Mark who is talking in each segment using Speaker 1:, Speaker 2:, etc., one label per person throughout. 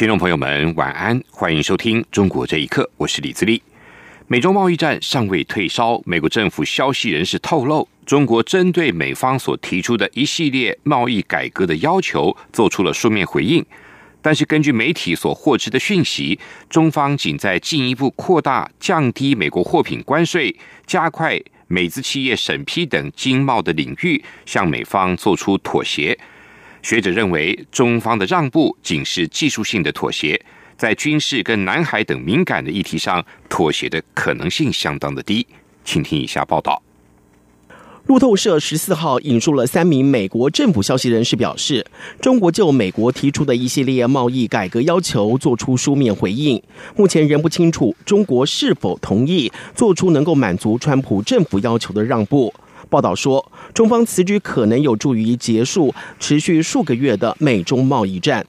Speaker 1: 听众朋友们，晚安，欢迎收听《中国这一刻》，我是李自立。美中贸易战尚未退烧，美国政府消息人士透露，中国针对美方所提出的一系列贸易改革的要求，做出了书面回应。但是，根据媒体所获知的讯息，中方仅在进一步扩大、降低美国货品关税、加快美资企业审批等经贸的领域，向美方做出妥协。学者认为，中方的让步仅是技术性的妥协，在军事跟南海等敏感的议题上，妥协的可能性相当的低。请听以下报道。
Speaker 2: 路透社十四号引述了三名美国政府消息人士表示，中国就美国提出的一系列贸易改革要求做出书面回应，目前仍不清楚中国是否同意做出能够满足川普政府要求的让步。报道说，中方此举可能有助于结束持续数个月的美中贸易战。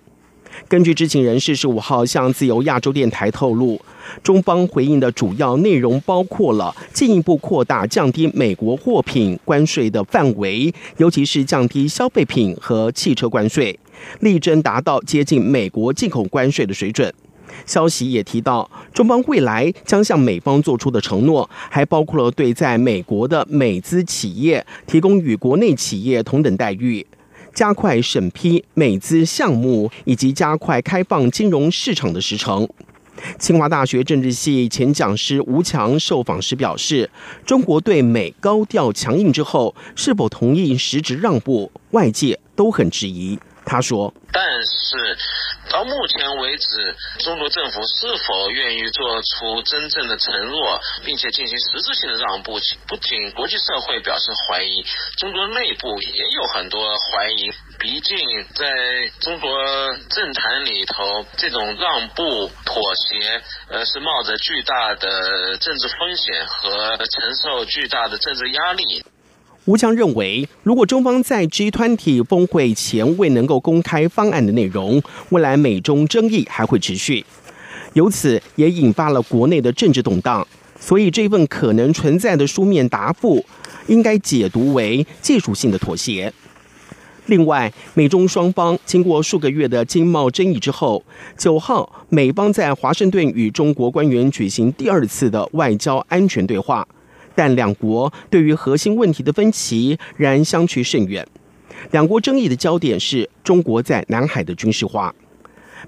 Speaker 2: 根据知情人士十五号向自由亚洲电台透露，中方回应的主要内容包括了进一步扩大降低美国货品关税的范围，尤其是降低消费品和汽车关税，力争达到接近美国进口关税的水准。消息也提到，中方未来将向美方做出的承诺，还包括了对在美国的美资企业提供与国内企业同等待遇，加快审批美资项目，以及加快开放金融市场的时程。清华大学政治系前讲师吴强受访时表示，中国对美高调强硬之后，是否同意实质让步，外界都很质疑。他说：“
Speaker 3: 但是。”到目前为止，中国政府是否愿意做出真正的承诺，并且进行实质性的让步？不仅国际社会表示怀疑，中国内部也有很多怀疑。毕竟，在中国政坛里头，这种让步、妥协，呃，是冒着巨大的政治风险和承受巨大的政治压力。
Speaker 2: 吴强认为，如果中方在 G20 峰会前未能够公开方案的内容，未来美中争议还会持续，由此也引发了国内的政治动荡。所以，这份可能存在的书面答复，应该解读为技术性的妥协。另外，美中双方经过数个月的经贸争议之后，九号美方在华盛顿与中国官员举行第二次的外交安全对话。但两国对于核心问题的分歧仍相去甚远。两国争议的焦点是中国在南海的军事化。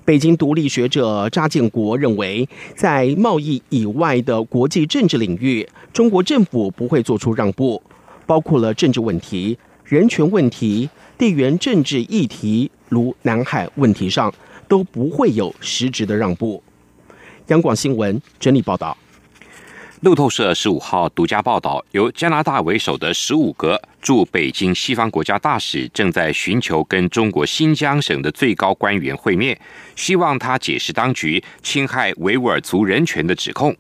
Speaker 2: 北京独立学者查建国认为，在贸易以外的国际政治领域，中国政府不会做出让步，包括了政治问题、人权问题、地缘政治议题，如南海问题上，都不会有实质的让步。央广新闻整理报道。
Speaker 1: 路透社十五号独家报道，由加拿大为首的十五个驻北京西方国家大使正在寻求跟中国新疆省的最高官员会面，希望他解释当局侵害维吾尔族人权的指控。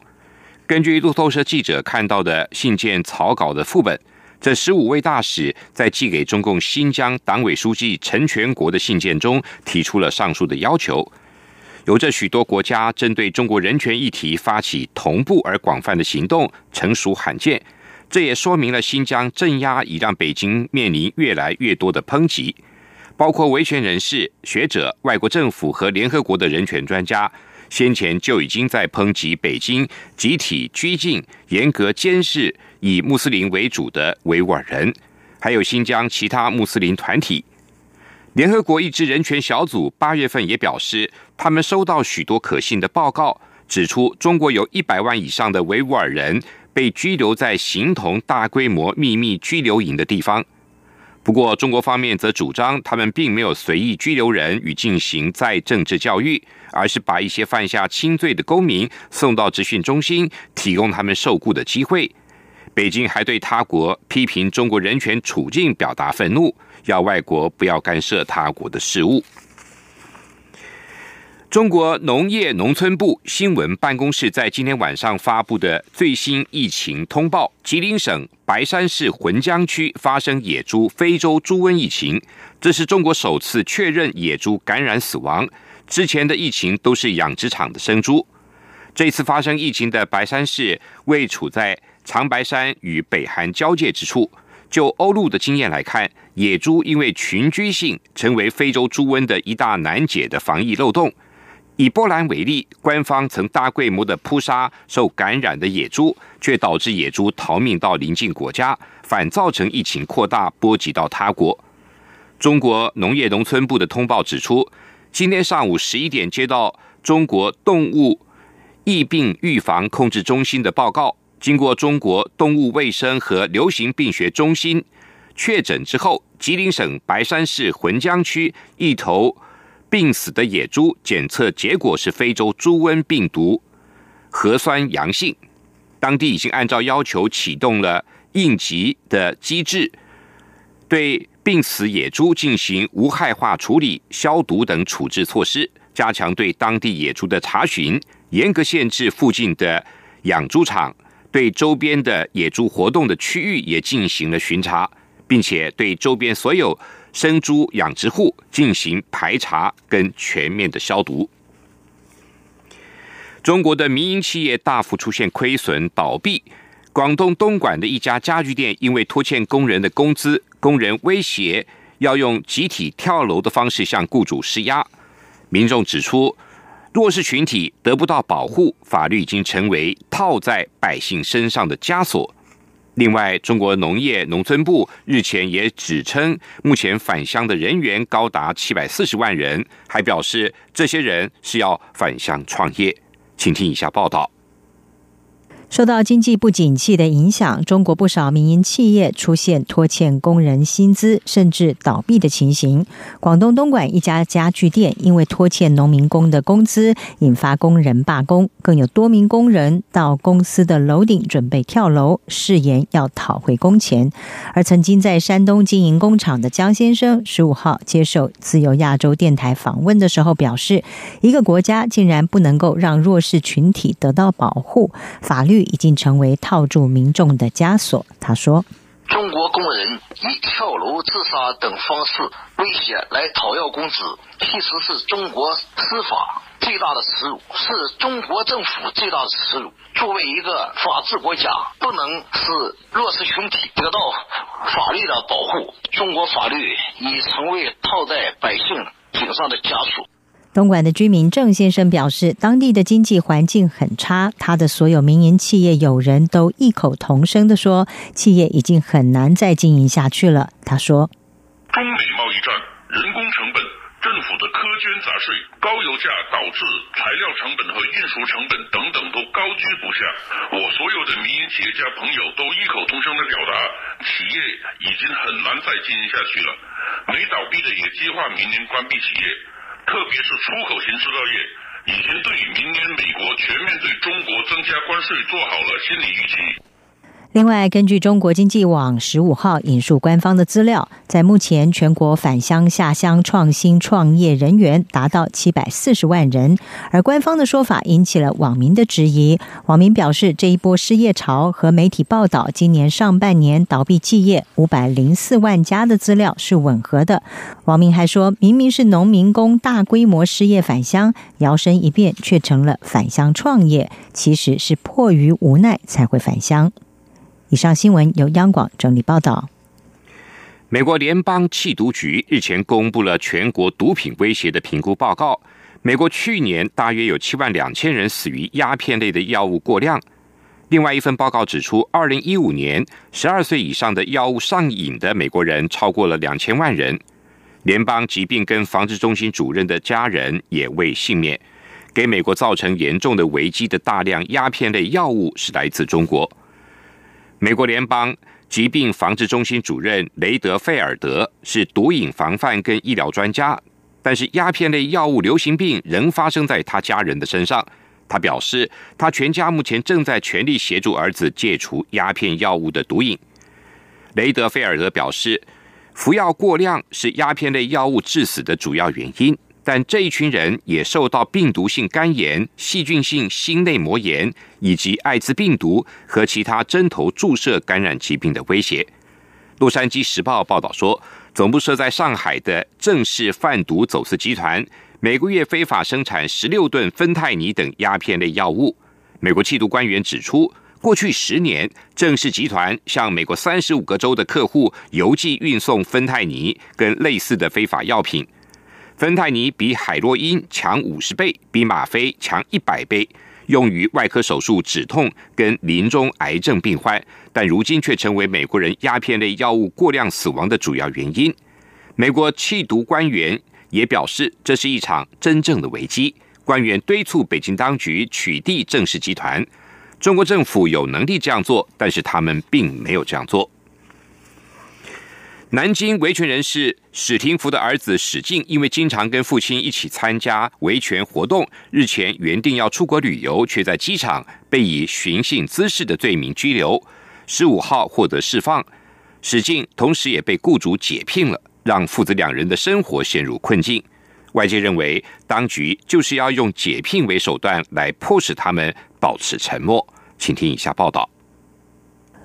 Speaker 1: 根据路透社记者看到的信件草稿的副本，这十五位大使在寄给中共新疆党委书记陈全国的信件中提出了上述的要求。有着许多国家针对中国人权议题发起同步而广泛的行动，成熟罕见。这也说明了新疆镇压已让北京面临越来越多的抨击，包括维权人士、学者、外国政府和联合国的人权专家，先前就已经在抨击北京集体拘禁、严格监视以穆斯林为主的维吾尔人，还有新疆其他穆斯林团体。联合国一支人权小组八月份也表示，他们收到许多可信的报告，指出中国有一百万以上的维吾尔人被拘留在形同大规模秘密拘留营的地方。不过，中国方面则主张，他们并没有随意拘留人与进行再政治教育，而是把一些犯下轻罪的公民送到执训中心，提供他们受雇的机会。北京还对他国批评中国人权处境表达愤怒。要外国不要干涉他国的事务。中国农业农村部新闻办公室在今天晚上发布的最新疫情通报：吉林省白山市浑江区发生野猪非洲猪瘟疫情，这是中国首次确认野猪感染死亡。之前的疫情都是养殖场的生猪。这次发生疫情的白山市位处在长白山与北韩交界之处。就欧陆的经验来看，野猪因为群居性，成为非洲猪瘟的一大难解的防疫漏洞。以波兰为例，官方曾大规模的扑杀受感染的野猪，却导致野猪逃命到邻近国家，反造成疫情扩大，波及到他国。中国农业农村部的通报指出，今天上午十一点接到中国动物疫病预防控制中心的报告，经过中国动物卫生和流行病学中心确诊之后，吉林省白山市浑江区一头。病死的野猪检测结果是非洲猪瘟病毒核酸阳性，当地已经按照要求启动了应急的机制，对病死野猪进行无害化处理、消毒等处置措施，加强对当地野猪的查询，严格限制附近的养猪场，对周边的野猪活动的区域也进行了巡查，并且对周边所有。生猪养殖户进行排查跟全面的消毒。中国的民营企业大幅出现亏损倒闭，广东东莞的一家家具店因为拖欠工人的工资，工人威胁要用集体跳楼的方式向雇主施压。民众指出，弱势群体得不到保护，法律已经成为套在百姓身上的枷锁。另外，中国农业农村部日前也指称，目前返乡的人员高达七百四十万人，还表示这些人是要返乡创业。请听以下报道。
Speaker 4: 受到经济不景气的影响，中国不少民营企业出现拖欠工人薪资甚至倒闭的情形。广东东莞一家家具店因为拖欠农民工的工资，引发工人罢工，更有多名工人到公司的楼顶准备跳楼，誓言要讨回工钱。而曾经在山东经营工厂的江先生，十五号接受自由亚洲电台访问的时候表示：“一个国家竟然不能够让弱势群体得到保护，法律。”已经成为套住民众的枷锁。他说：“
Speaker 5: 中国工人以跳楼、自杀等方式威胁来讨要工资，其实是中国司法最大的耻辱，是中国政府最大的耻辱。作为一个法治国家，不能使弱势群体得到法律的保护。中国法律已成为套在百姓颈上的枷锁。”
Speaker 4: 东莞的居民郑先生表示，当地的经济环境很差，他的所有民营企业友人都异口同声的说，企业已经很难再经营下去了。他说：“
Speaker 6: 中美贸易战、人工成本、政府的苛捐杂税、高油价导致材料成本和运输成本等等都高居不下。我所有的民营企业家朋友都异口同声的表达，企业已经很难再经营下去了。没倒闭的也计划明年关闭企业。”特别是出口型制造业，已经对明年美国全面对中国增加关税做好了心理预期。
Speaker 4: 另外，根据中国经济网十五号引述官方的资料，在目前全国返乡下乡创新创业人员达到七百四十万人，而官方的说法引起了网民的质疑。网民表示，这一波失业潮和媒体报道今年上半年倒闭企业五百零四万家的资料是吻合的。网民还说，明明是农民工大规模失业返乡，摇身一变却成了返乡创业，其实是迫于无奈才会返乡。以上新闻由央广整理报道。
Speaker 1: 美国联邦缉毒局日前公布了全国毒品威胁的评估报告。美国去年大约有七万两千人死于鸦片类的药物过量。另外一份报告指出，二零一五年十二岁以上的药物上瘾的美国人超过了两千万人。联邦疾病跟防治中心主任的家人也未幸免。给美国造成严重的危机的大量鸦片类药物是来自中国。美国联邦疾病防治中心主任雷德费尔德是毒瘾防范跟医疗专家，但是鸦片类药物流行病仍发生在他家人的身上。他表示，他全家目前正在全力协助儿子戒除鸦片药物的毒瘾。雷德费尔德表示，服药过量是鸦片类药物致死的主要原因。但这一群人也受到病毒性肝炎、细菌性心内膜炎以及艾滋病毒和其他针头注射感染疾病的威胁。洛杉矶时报报道说，总部设在上海的正式贩毒走私集团，每个月非法生产十六吨芬太尼等鸦片类药物。美国缉毒官员指出，过去十年，正式集团向美国三十五个州的客户邮寄运送芬太尼跟类似的非法药品。芬太尼比海洛因强五十倍，比吗啡强一百倍，用于外科手术止痛跟临终癌症病患，但如今却成为美国人鸦片类药物过量死亡的主要原因。美国缉毒官员也表示，这是一场真正的危机。官员敦促北京当局取缔正式集团。中国政府有能力这样做，但是他们并没有这样做。南京维权人士史廷福的儿子史进，因为经常跟父亲一起参加维权活动，日前原定要出国旅游，却在机场被以寻衅滋事的罪名拘留。十五号获得释放，史进同时也被雇主解聘了，让父子两人的生活陷入困境。外界认为，当局就是要用解聘为手段来迫使他们保持沉默。请听以下报道。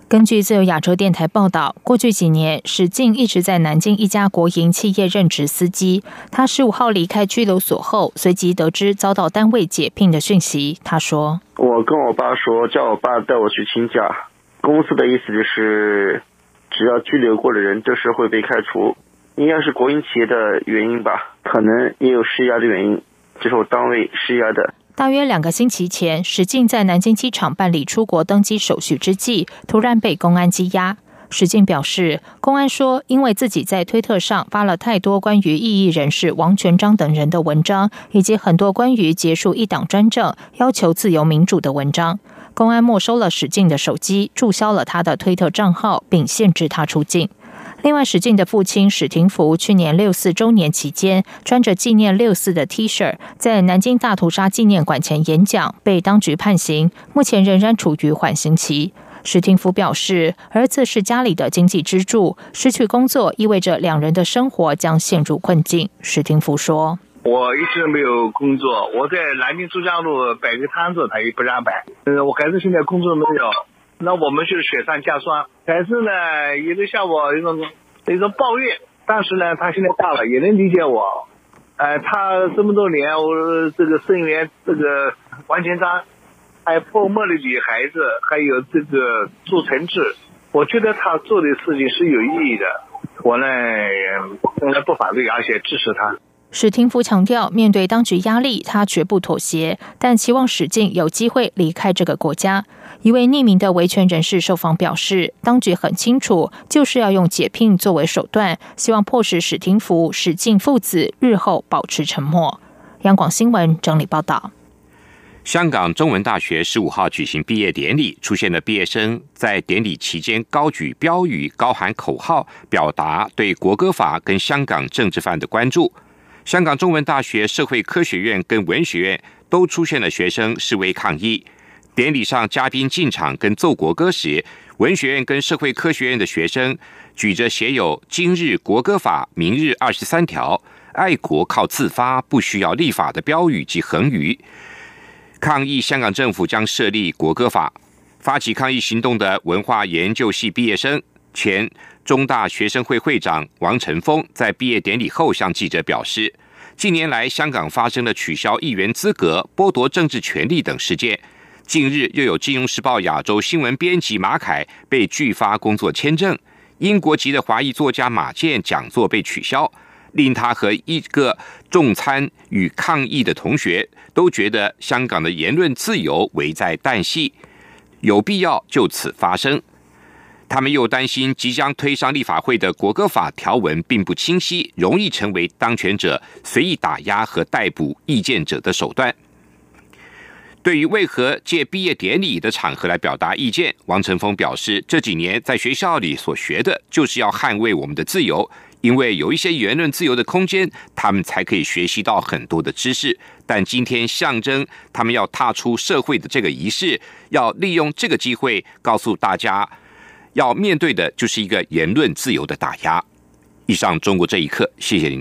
Speaker 7: 根据自由亚洲电台报道，过去几年，史进一直在南京一家国营企业任职司机。他十五号离开拘留所后，随即得知遭到单位解聘的讯息。他说：“
Speaker 8: 我跟我爸说，叫我爸带我去请假。公司的意思就是，只要拘留过的人，都是会被开除。应该是国营企业的原因吧，可能也有施压的原因，这是我单位施压的。”
Speaker 7: 大约两个星期前，史进在南京机场办理出国登机手续之际，突然被公安羁押。史进表示，公安说，因为自己在推特上发了太多关于异议人士王全章等人的文章，以及很多关于结束一党专政、要求自由民主的文章，公安没收了史进的手机，注销了他的推特账号，并限制他出境。另外，史进的父亲史廷福去年六四周年期间，穿着纪念六四的 T 恤，在南京大屠杀纪念馆前演讲，被当局判刑，目前仍然处于缓刑期。史廷福表示，儿子是家里的经济支柱，失去工作意味着两人的生活将陷入困境。史廷福说：“
Speaker 9: 我一直没有工作，我在南京珠江路摆个摊子，他也不让摆。嗯，我孩子现在工作没有。”那我们就是雪上加霜，孩子呢也在向我一种一种抱怨，但是呢，他现在大了，也能理解我。哎，他这么多年，我这个生源这个王全章，还有泼墨的女孩子，还有这个做城治，我觉得他做的事情是有意义的，我呢从来不反对，而且支持他。
Speaker 7: 史廷福强调，面对当局压力，他绝不妥协，但期望史进有机会离开这个国家。一位匿名的维权人士受访表示，当局很清楚，就是要用解聘作为手段，希望迫使史廷福、史进父子日后保持沉默。央广新闻整理报道。
Speaker 1: 香港中文大学十五号举行毕业典礼，出现的毕业生在典礼期间高举标语、高喊口号，表达对国歌法跟香港政治犯的关注。香港中文大学社会科学院跟文学院都出现了学生示威抗议。典礼上，嘉宾进场跟奏国歌时，文学院跟社会科学院的学生举着写有“今日国歌法，明日二十三条，爱国靠自发，不需要立法”的标语及横语，抗议香港政府将设立国歌法。发起抗议行动的文化研究系毕业生、前中大学生会会长王成峰，在毕业典礼后向记者表示，近年来香港发生了取消议员资格、剥夺政治权利等事件。近日，又有《金融时报》亚洲新闻编辑马凯被拒发工作签证；英国籍的华裔作家马健讲座被取消，令他和一个重参与抗议的同学都觉得香港的言论自由危在旦夕，有必要就此发声。他们又担心即将推上立法会的国歌法条文并不清晰，容易成为当权者随意打压和逮捕意见者的手段。对于为何借毕业典礼的场合来表达意见，王成峰表示，这几年在学校里所学的就是要捍卫我们的自由，因为有一些言论自由的空间，他们才可以学习到很多的知识。但今天象征他们要踏出社会的这个仪式，要利用这个机会告诉大家，要面对的就是一个言论自由的打压。以上，中国这一刻，谢谢您。